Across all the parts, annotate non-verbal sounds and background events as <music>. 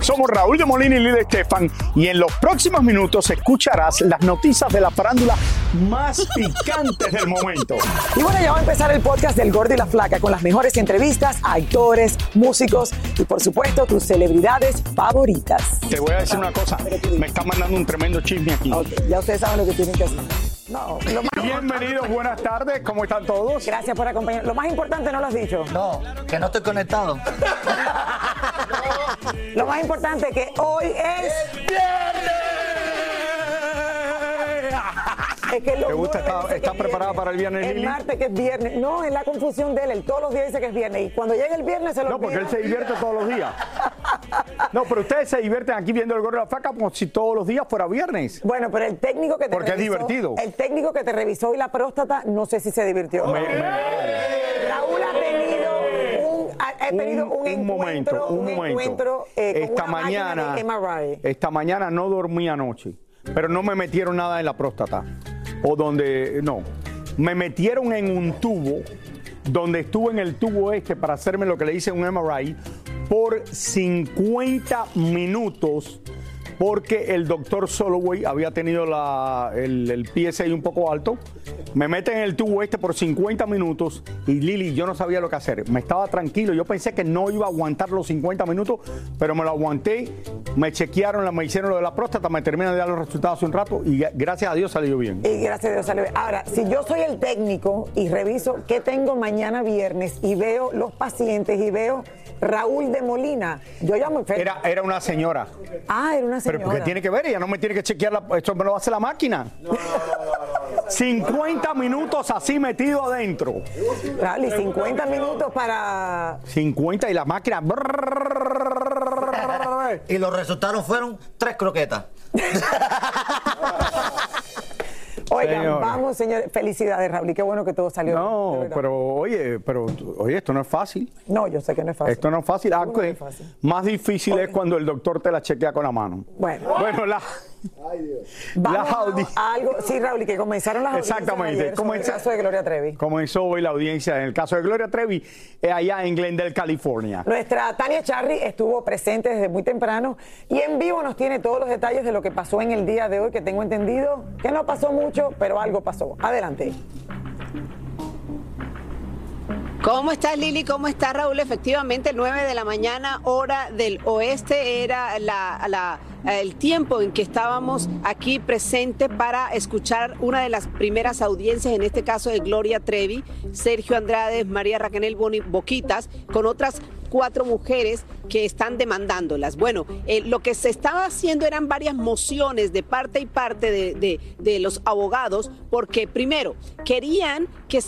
Somos Raúl de Molina y Lidia Estefan y en los próximos minutos escucharás las noticias de la farándula más <laughs> picantes del momento. Y bueno, ya va a empezar el podcast del Gordi y la Flaca con las mejores entrevistas a actores, músicos y por supuesto tus celebridades favoritas. Te voy a decir una cosa, me está mandando un tremendo chisme aquí. Ok, ya ustedes saben lo que tienen que hacer. No, lo más, Bienvenidos, buenas tardes, ¿cómo están todos? gracias por acompañar. Lo más importante no lo has dicho. No, que no estoy conectado. <laughs> Lo más importante que hoy es Es que los ¿Te gusta? ¿Está- está es preparada viernes. para el viernes, El Lili? martes que es viernes. No, es la confusión de él. Él todos los días dice que es viernes. Y cuando llega el viernes se lo No, porque él se divierte todos los días. No, pero ustedes se divierten aquí viendo el gorro de la faca como si todos los días fuera viernes. Bueno, pero el técnico que te Porque es divertido. El técnico que te revisó y la próstata, no sé si se divirtió. Me- me- un, ha tenido un, un encuentro, momento, un momento. encuentro, eh, con esta una mañana, de MRI. esta mañana no dormí anoche, pero no me metieron nada en la próstata. O donde, no, me metieron en un tubo, donde estuve en el tubo este para hacerme lo que le hice un MRI por 50 minutos. Porque el doctor Soloway había tenido la- el, el PSI un poco alto. Me meten en el tubo este por 50 minutos y Lili, yo no sabía lo que hacer. Me estaba tranquilo. Yo pensé que no iba a aguantar los 50 minutos, pero me lo aguanté. Me chequearon, me hicieron lo de la próstata, me terminan de dar los resultados hace un rato y gracias a Dios salió bien. Y gracias a Dios salió bien. Ahora, si yo soy el técnico y reviso qué tengo mañana viernes y veo los pacientes y veo Raúl de Molina, yo llamo enfermo. Era, era una señora. Ah, era una Pero porque tiene que ver, ella no me tiene que chequear, la, esto me lo hace la máquina. 50 minutos así metido adentro. Raúl, y 50 minutos para... 50 y la máquina. Y los resultados fueron tres croquetas. <laughs> Oigan, Señor. vamos, señores. Felicidades, Raúl. Y qué bueno que todo salió. No, pero oye, pero oye, esto no es fácil. No, yo sé que no es fácil. Esto no es fácil. Ah, No que es fácil. Más difícil es cuando el doctor te la chequea con la mano. Bueno, Bueno, la, vamos la audi- a algo. Sí, Raúl, y que comenzaron las audiencias Exactamente. ayer sobre el caso de Gloria Trevi. comenzó hoy la audiencia en el caso de Gloria Trevi, eh, allá en Glendale, California. Nuestra Tania Charry estuvo presente desde muy temprano y en vivo nos tiene todos los detalles de lo que pasó en el día de hoy, que tengo entendido que no pasó mucho, pero algo pasó. Adelante. ¿Cómo estás Lili? ¿Cómo está Raúl? Efectivamente, 9 de la mañana, hora del oeste, era la, el tiempo en que estábamos aquí presentes para escuchar una de las primeras audiencias, en este caso de Gloria Trevi, Sergio Andrade, María Raquel Boni- Boquitas, con otras cuatro mujeres que están demandándolas. Bueno, eh, lo que se estaba haciendo eran varias mociones de parte y parte de los abogados, porque primero querían que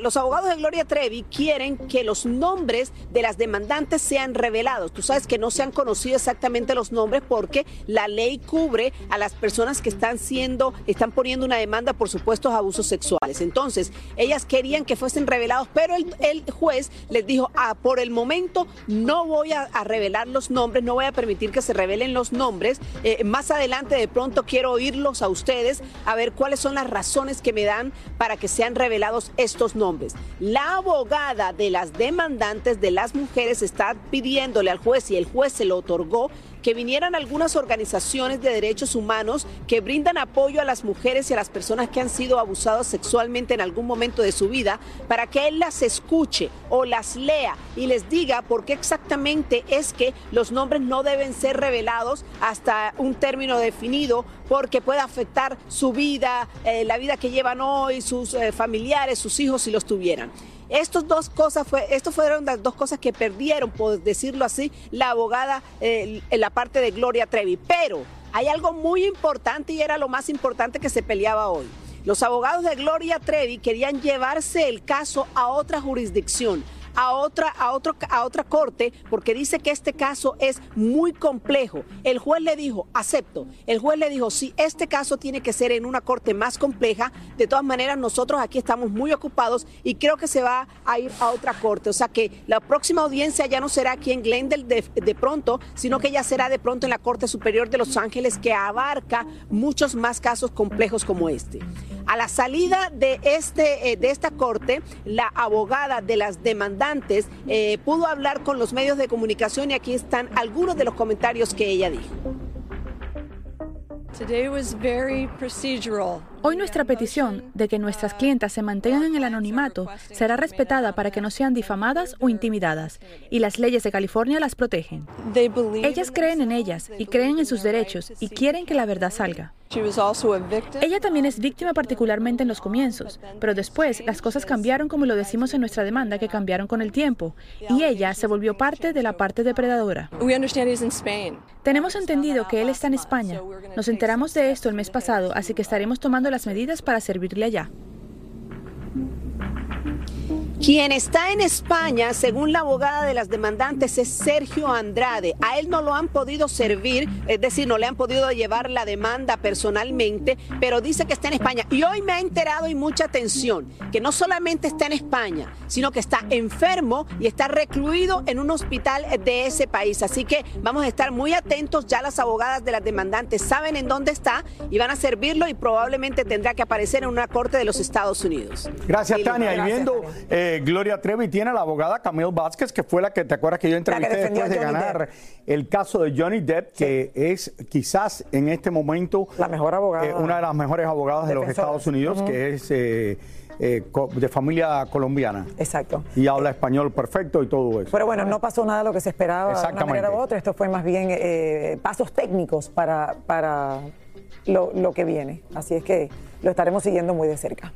los abogados de Gloria Trevi quieren que los nombres de las demandantes sean revelados. Tú sabes que no se han conocido exactamente los nombres porque la ley cubre a las personas que están siendo, están poniendo una demanda por supuestos abusos sexuales. Entonces, ellas querían que fuesen revelados, pero el, juez les dijo, ah, por el momento no voy a, a revelar los nombres, no voy a permitir que se revelen los nombres. Eh, más adelante de pronto quiero oírlos a ustedes, a ver cuáles son las razones que me dan para que sean revelados estos nombres. La abogada de las demandantes de las mujeres está pidiéndole al juez y el juez se lo otorgó que vinieran algunas organizaciones de derechos humanos que brindan apoyo a las mujeres y a las personas que han sido abusadas sexualmente en algún momento de su vida para que él las escuche o las lea y les diga por qué exactamente es que los nombres no deben ser revelados hasta un término definido porque puede afectar su vida, eh, la vida que llevan hoy, sus eh, familiares, sus hijos si los tuvieran. Estas dos cosas fue, esto fueron las dos cosas que perdieron, por decirlo así, la abogada eh, en la parte de Gloria Trevi. Pero hay algo muy importante y era lo más importante que se peleaba hoy. Los abogados de Gloria Trevi querían llevarse el caso a otra jurisdicción a otra, a, otro, a otra corte porque dice que este caso es muy complejo. El juez le dijo, acepto. El juez le dijo, si este caso tiene que ser en una corte más compleja, de todas maneras nosotros aquí estamos muy ocupados y creo que se va a ir a otra corte. O sea que la próxima audiencia ya no será aquí en Glendale de, de pronto, sino que ya será de pronto en la Corte Superior de Los Ángeles que abarca muchos más casos complejos como este. A la salida de, este, eh, de esta corte, la abogada de las demandantes eh, pudo hablar con los medios de comunicación y aquí están algunos de los comentarios que ella dijo. Hoy nuestra petición de que nuestras clientas se mantengan en el anonimato será respetada para que no sean difamadas o intimidadas, y las leyes de California las protegen. Ellas creen en ellas y creen en sus derechos y quieren que la verdad salga. Ella también es víctima particularmente en los comienzos, pero después las cosas cambiaron como lo decimos en nuestra demanda, que cambiaron con el tiempo, y ella se volvió parte de la parte depredadora. Tenemos entendido que él está en España. Nos enteramos de esto el mes pasado, así que estaremos tomando las medidas para servirle allá. Quien está en España, según la abogada de las demandantes, es Sergio Andrade. A él no lo han podido servir, es decir, no le han podido llevar la demanda personalmente, pero dice que está en España. Y hoy me ha enterado y mucha atención que no solamente está en España, sino que está enfermo y está recluido en un hospital de ese país. Así que vamos a estar muy atentos. Ya las abogadas de las demandantes saben en dónde está y van a servirlo y probablemente tendrá que aparecer en una corte de los Estados Unidos. Gracias, Tania. Y viendo eh, Gloria Trevi tiene a la abogada Camille Vázquez, que fue la que te acuerdas que yo entrevisté después de ganar el caso de Johnny Depp, que es quizás en este momento la mejor abogada, eh, una de las mejores abogadas de los Estados Unidos, que es eh, eh, de familia colombiana. Exacto. Y habla español perfecto y todo eso. Pero bueno, no pasó nada de lo que se esperaba de una manera u otra. Esto fue más bien pasos técnicos para, para lo, lo que viene. Así es que lo estaremos siguiendo muy de cerca.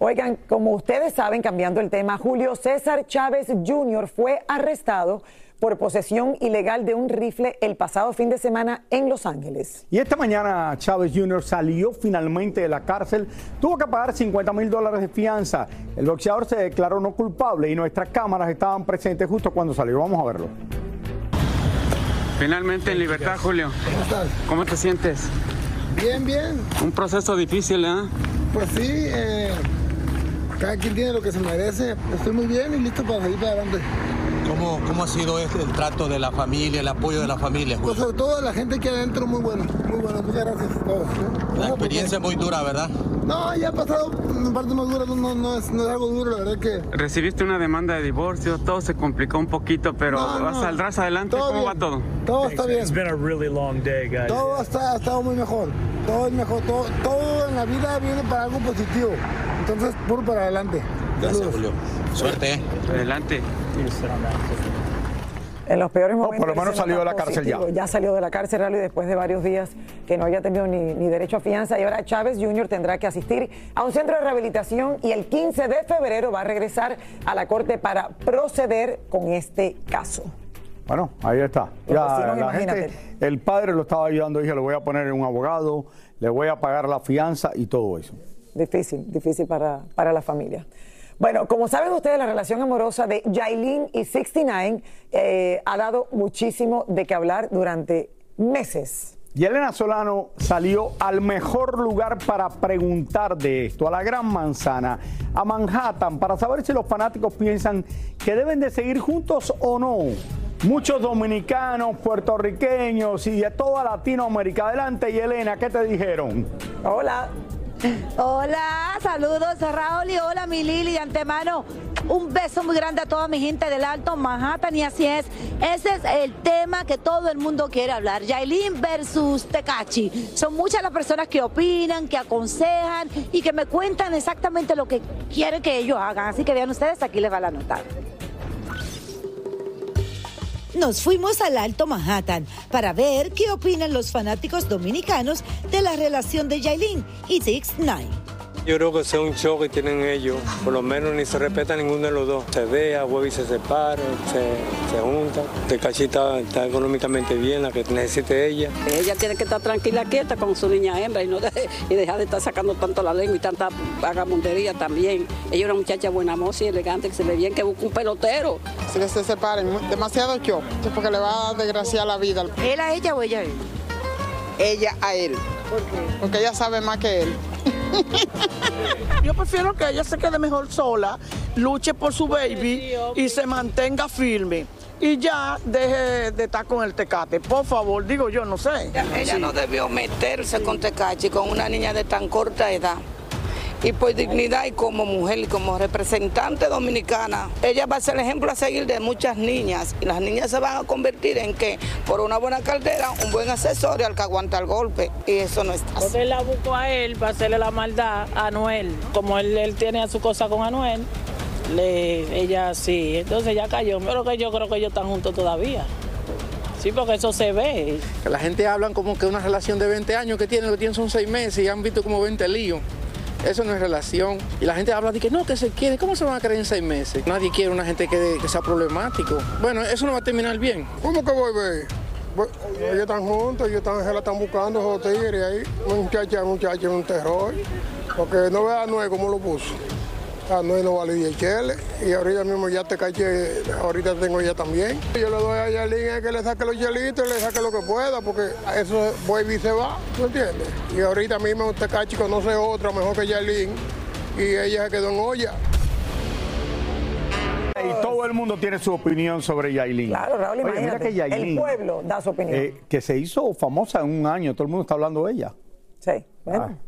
Oigan, como ustedes saben, cambiando el tema, Julio César Chávez Jr. fue arrestado por posesión ilegal de un rifle el pasado fin de semana en Los Ángeles. Y esta mañana Chávez Jr. salió finalmente de la cárcel, tuvo que pagar 50 mil dólares de fianza. El boxeador se declaró no culpable y nuestras cámaras estaban presentes justo cuando salió. Vamos a verlo. Finalmente en libertad, Julio. ¿Cómo estás? ¿Cómo te sientes? Bien, bien. Un proceso difícil, ¿eh? Pues sí, eh, cada quien tiene lo que se merece. Estoy muy bien y listo para seguir para adelante. ¿Cómo, ¿Cómo, ha sido este, el trato de la familia, el apoyo de la familia? Pues sobre todo la gente que adentro, muy bueno, muy bueno. Muchas gracias a todos. ¿eh? La experiencia muy dura, ¿verdad? No, ya ha pasado en parte más dura, no, no, es, no, es, algo duro, la verdad que... Recibiste una demanda de divorcio, todo se complicó un poquito, pero no, no, saldrás adelante, ¿cómo bien. va todo? Todo está bien. It's been a really long day, guys. Todo está, ha estado muy mejor, todo es mejor, todo, todo en la vida viene para algo positivo, entonces puro para adelante. Gracias, Julio. Suerte. Adelante. En los peores No, momentos. por lo menos salió de la cárcel ya. Ya salió de la cárcel, Rally, después de varios días que no había tenido ni, ni derecho a fianza. Y ahora Chávez Jr. tendrá que asistir a un centro de rehabilitación y el 15 de febrero va a regresar a la corte para proceder con este caso. Bueno, ahí está. Ya, la gente, el padre lo estaba ayudando, dije, le voy a poner un abogado, le voy a pagar la fianza y todo eso. Difícil, difícil para, para la familia. Bueno, como saben ustedes, la relación amorosa de Yailin y 69 eh, ha dado muchísimo de qué hablar durante meses. Y Elena Solano salió al mejor lugar para preguntar de esto, a la Gran Manzana, a Manhattan, para saber si los fanáticos piensan que deben de seguir juntos o no. Muchos dominicanos, puertorriqueños y de toda Latinoamérica. Adelante, y Elena, ¿qué te dijeron? Hola. Hola, saludos a Raúl y hola mi Lili de antemano. Un beso muy grande a toda mi gente del Alto Manhattan y así es. Ese es el tema que todo el mundo quiere hablar. Yailin versus Tecachi. Son muchas las personas que opinan, que aconsejan y que me cuentan exactamente lo que quieren que ellos hagan. Así que vean ustedes, aquí les va la nota nos fuimos al Alto Manhattan para ver qué opinan los fanáticos dominicanos de la relación de Yailin y Six Nine. Yo creo que es un show que tienen ellos. Por lo menos ni se respeta ninguno de los dos. Se vea, y se separa, se, se juntan. De cachita está económicamente bien, la que necesite ella. Ella tiene que estar tranquila, quieta con su niña hembra y, no y dejar de estar sacando tanto la lengua y tanta vagabundería también. Ella es una muchacha buena moza y elegante, que se ve bien, que busca un pelotero. Si que se separen, demasiado yo, porque le va a desgraciar la vida. ¿Él a ella o ella a él? Ella a él. ¿Por qué? Porque ella sabe más que él. <laughs> Yo prefiero que ella se quede mejor sola, luche por su baby y se mantenga firme. Y ya deje de estar con el tecate. Por favor, digo yo, no sé. Ella, no debió meterse con tecachi con una niña de tan corta edad y por dignidad y como mujer y como representante dominicana, ella va a ser el ejemplo a seguir de muchas niñas y las niñas se van a convertir en que por una buena cartera, un buen asesor y al que aguanta el golpe y eso no está. Porque él la buscó a él para hacerle la maldad a Anuel, como él, él tiene su cosa con Anuel. Le, ella sí, entonces ya cayó, pero que yo creo que ellos están juntos todavía. Sí, porque eso se ve. Que la gente habla como que una relación de 20 años que tienen, lo que tienen son 6 meses y han visto como 20 líos. Eso no es relación. Y la gente habla de que no, que se quiere. ¿Cómo se van a querer en seis meses? Nadie quiere una gente que, sea problemático. Bueno, eso no va a terminar bien. ¿Cómo que voy a ver? Ellos están juntos, ellos están, se la están buscando esos tigres ahí. Muchacha, muchacha, un terror. Porque no vea a cómo lo puso. A Noé no vale 10 cheles. Y ahorita mismo ya te caché, ahorita tengo ya también. Yo le doy a Yalín que le saque los chelitos, le saque lo que pueda, porque a eso y se va, ¿tú entiendes? Y ahorita mismo te caché conoce otra mejor que Yalín y ella se quedó en olla. Y todo el mundo tiene su opinión sobre Yailin. Claro, Raúl, imagínate, que el pueblo da su opinión. Eh, que se hizo famosa en un año, todo el mundo está hablando de ella. Sí, bueno. Ah.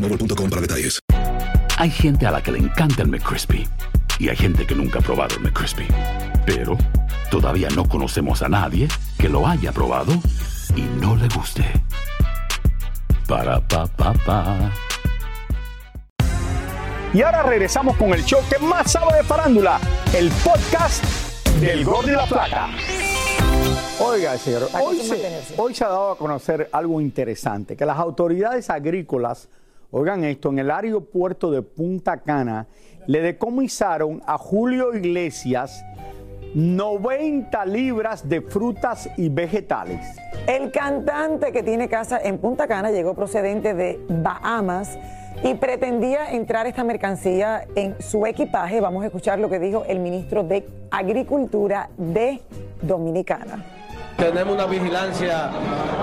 Mobile para detalles. Hay gente a la que le encanta el McCrispy y hay gente que nunca ha probado el McCrispy. Pero todavía no conocemos a nadie que lo haya probado y no le guste. Para pa pa. Y ahora regresamos con el show que más sabe de farándula, el podcast del Gol de la Plata. Oiga, señor, hoy se, hoy se ha dado a conocer algo interesante, que las autoridades agrícolas Oigan esto, en el aeropuerto de Punta Cana le decomisaron a Julio Iglesias 90 libras de frutas y vegetales. El cantante que tiene casa en Punta Cana llegó procedente de Bahamas y pretendía entrar esta mercancía en su equipaje. Vamos a escuchar lo que dijo el ministro de Agricultura de Dominicana. Tenemos una vigilancia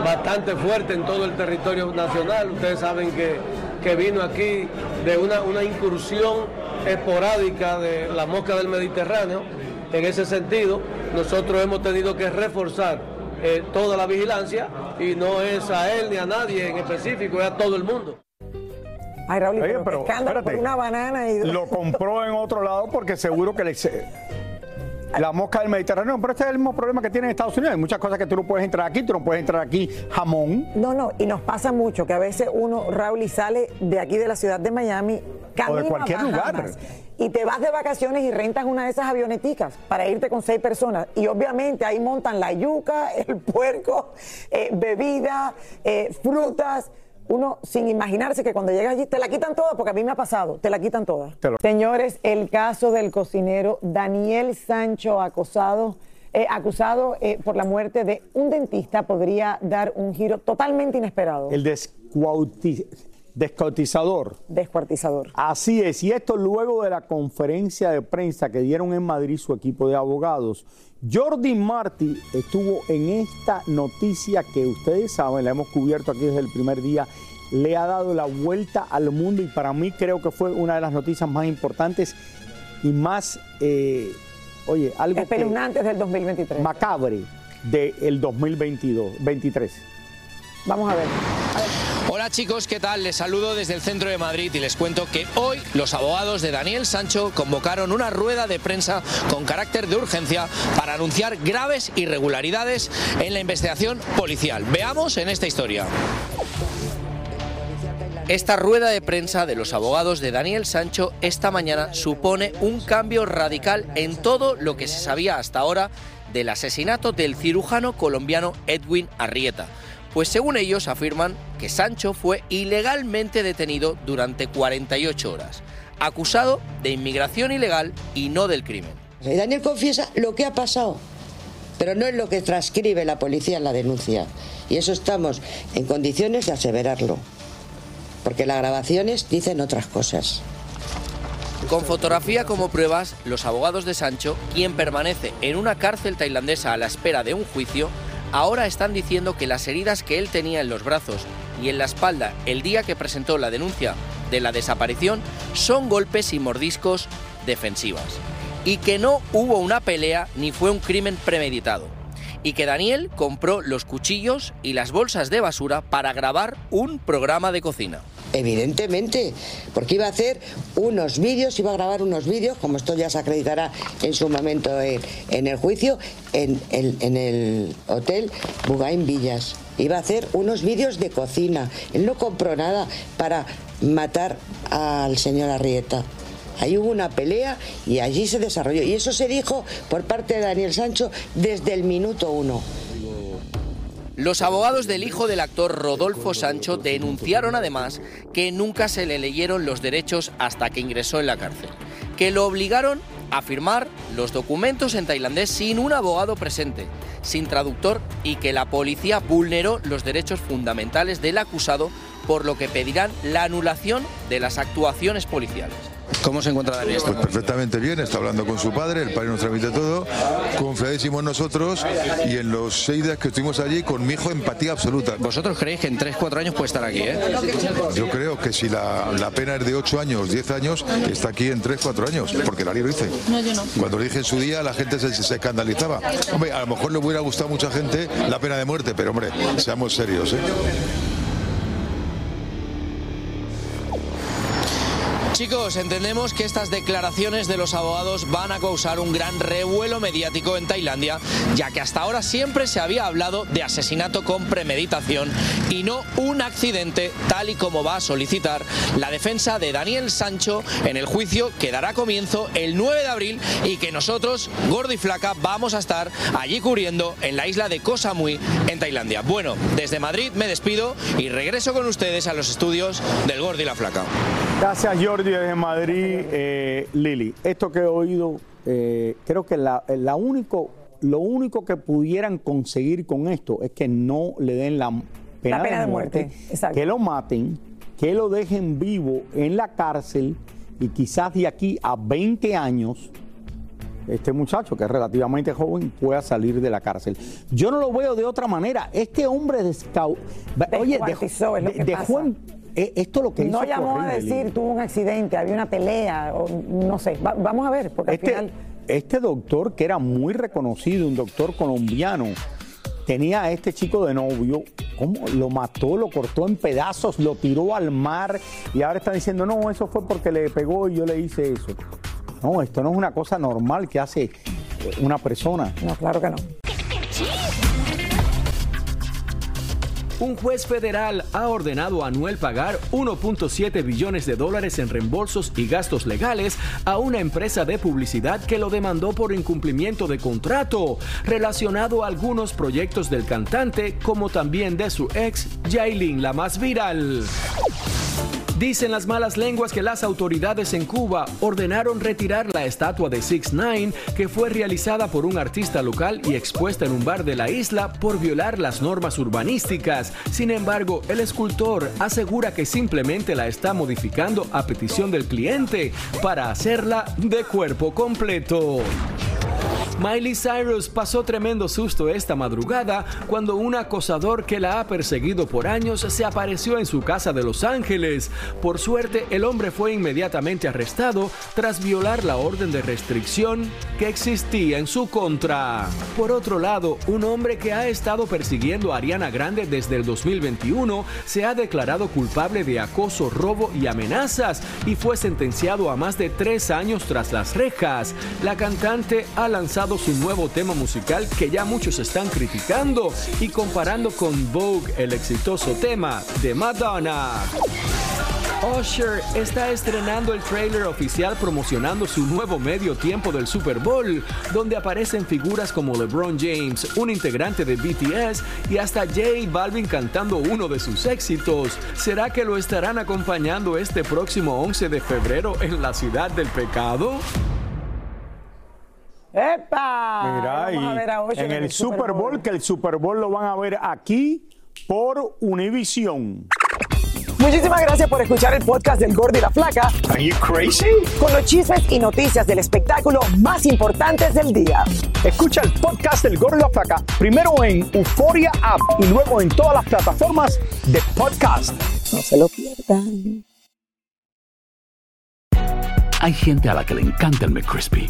bastante fuerte en todo el territorio nacional. Ustedes saben que, que vino aquí de una, una incursión esporádica de la mosca del Mediterráneo. En ese sentido, nosotros hemos tenido que reforzar eh, toda la vigilancia y no es a él ni a nadie en específico, es a todo el mundo. Ay, Raúl, Oye, pero, por una banana y Lo compró en otro lado porque seguro que le... La mosca del Mediterráneo, pero este es el mismo problema que tiene en Estados Unidos. Hay muchas cosas que tú no puedes entrar aquí, tú no puedes entrar aquí jamón. No, no, y nos pasa mucho que a veces uno, Raúl, y sale de aquí de la ciudad de Miami, camino a cualquier Bahamas, lugar. Y te vas de vacaciones y rentas una de esas avioneticas para irte con seis personas. Y obviamente ahí montan la yuca, <laughs> el puerco, eh, bebida, eh, frutas. Uno sin imaginarse que cuando llegas allí te la quitan todas, porque a mí me ha pasado, te la quitan todas. Señores, el caso del cocinero Daniel Sancho acosado, eh, acusado eh, por la muerte de un dentista podría dar un giro totalmente inesperado. El descuauti- descautizador. Descuartizador. Así es, y esto luego de la conferencia de prensa que dieron en Madrid su equipo de abogados. Jordi Martí estuvo en esta noticia que ustedes saben, la hemos cubierto aquí desde el primer día, le ha dado la vuelta al mundo y para mí creo que fue una de las noticias más importantes y más, eh, oye, algo Espeluznantes del 2023. macabre del 2022, 23. Vamos a ver. Hola chicos, ¿qué tal? Les saludo desde el centro de Madrid y les cuento que hoy los abogados de Daniel Sancho convocaron una rueda de prensa con carácter de urgencia para anunciar graves irregularidades en la investigación policial. Veamos en esta historia. Esta rueda de prensa de los abogados de Daniel Sancho esta mañana supone un cambio radical en todo lo que se sabía hasta ahora del asesinato del cirujano colombiano Edwin Arrieta. Pues según ellos afirman que Sancho fue ilegalmente detenido durante 48 horas, acusado de inmigración ilegal y no del crimen. Y Daniel confiesa lo que ha pasado, pero no es lo que transcribe la policía en la denuncia. Y eso estamos en condiciones de aseverarlo, porque las grabaciones dicen otras cosas. Con fotografía como pruebas, los abogados de Sancho, quien permanece en una cárcel tailandesa a la espera de un juicio, ahora están diciendo que las heridas que él tenía en los brazos y en la espalda el día que presentó la denuncia de la desaparición son golpes y mordiscos defensivas. Y que no hubo una pelea ni fue un crimen premeditado. Y que Daniel compró los cuchillos y las bolsas de basura para grabar un programa de cocina. Evidentemente, porque iba a hacer unos vídeos, iba a grabar unos vídeos, como esto ya se acreditará en su momento en, en el juicio, en el, en el hotel Bugain Villas. Iba a hacer unos vídeos de cocina. Él no compró nada para matar al señor Arrieta. Ahí hubo una pelea y allí se desarrolló. Y eso se dijo por parte de Daniel Sancho desde el minuto uno. Los abogados del hijo del actor Rodolfo Sancho denunciaron además que nunca se le leyeron los derechos hasta que ingresó en la cárcel, que lo obligaron a firmar los documentos en tailandés sin un abogado presente, sin traductor y que la policía vulneró los derechos fundamentales del acusado, por lo que pedirán la anulación de las actuaciones policiales. ¿Cómo se encuentra Daniel? Pues perfectamente bien, está hablando con su padre, el padre nos transmite todo, confiadísimos nosotros y en los seis días que estuvimos allí con mi hijo empatía absoluta. ¿Vosotros creéis que en 3-4 años puede estar aquí? ¿eh? Yo creo que si la, la pena es de 8 años, 10 años, está aquí en 3, 4 años, porque la ley lo dice. No, yo no. Cuando lo dije en su día, la gente se, se escandalizaba. Hombre, a lo mejor le hubiera gustado a mucha gente la pena de muerte, pero hombre, seamos serios. ¿eh? Chicos, entendemos que estas declaraciones de los abogados van a causar un gran revuelo mediático en Tailandia, ya que hasta ahora siempre se había hablado de asesinato con premeditación y no un accidente, tal y como va a solicitar la defensa de Daniel Sancho en el juicio que dará comienzo el 9 de abril y que nosotros, Gordo y Flaca, vamos a estar allí cubriendo en la isla de Koh Samui, en Tailandia. Bueno, desde Madrid me despido y regreso con ustedes a los estudios del Gordo y la Flaca. Gracias, Jordi, desde Madrid. Eh, Lili, esto que he oído, eh, creo que la, la único, lo único que pudieran conseguir con esto es que no le den la pena, La pena de muerte, exacto. que lo maten, que lo dejen vivo en la cárcel y quizás de aquí a 20 años este muchacho, que es relativamente joven, pueda salir de la cárcel. Yo no lo veo de otra manera. Este hombre descau... Oye, dejó, es lo que dejó pasa. en, esto lo que hizo No llamó a decir, tuvo un accidente, había una pelea, o no sé. Va- vamos a ver, porque al Este, final. este doctor, que era muy reconocido, un doctor colombiano, tenía a este chico de novio, ¿cómo? Lo mató, lo cortó en pedazos, lo tiró al mar y ahora están diciendo, no, eso fue porque le pegó y yo le hice eso. No, esto no es una cosa normal que hace una persona. No, claro que no. Un juez federal ha ordenado a Anuel pagar 1.7 billones de dólares en reembolsos y gastos legales a una empresa de publicidad que lo demandó por incumplimiento de contrato relacionado a algunos proyectos del cantante como también de su ex, Yailin, la más viral. Dicen las malas lenguas que las autoridades en Cuba ordenaron retirar la estatua de 6 9 que fue realizada por un artista local y expuesta en un bar de la isla por violar las normas urbanísticas. Sin embargo, el escultor asegura que simplemente la está modificando a petición del cliente para hacerla de cuerpo completo. Miley Cyrus pasó tremendo susto esta madrugada cuando un acosador que la ha perseguido por años se apareció en su casa de Los Ángeles. Por suerte, el hombre fue inmediatamente arrestado tras violar la orden de restricción que existía en su contra. Por otro lado, un hombre que ha estado persiguiendo a Ariana Grande desde el 2021 se ha declarado culpable de acoso, robo y amenazas y fue sentenciado a más de tres años tras las rejas. La cantante ha lanzado su nuevo tema musical que ya muchos están criticando y comparando con Vogue, el exitoso tema de Madonna. Usher está estrenando el trailer oficial promocionando su nuevo medio tiempo del Super Bowl, donde aparecen figuras como LeBron James, un integrante de BTS y hasta J Balvin cantando uno de sus éxitos. ¿Será que lo estarán acompañando este próximo 11 de febrero en la ciudad del pecado? ¡Epa! Mira, Vamos a ver a en el Super Bowl, que el Super Bowl lo van a ver aquí por Univision. Muchísimas gracias por escuchar el podcast del Gordo y la Flaca. Are you crazy? Con los chismes y noticias del espectáculo más importantes del día. Escucha el podcast del Gordo y la Flaca primero en Euforia App y luego en todas las plataformas de podcast. No se lo pierdan. Hay gente a la que le encanta el McCrispy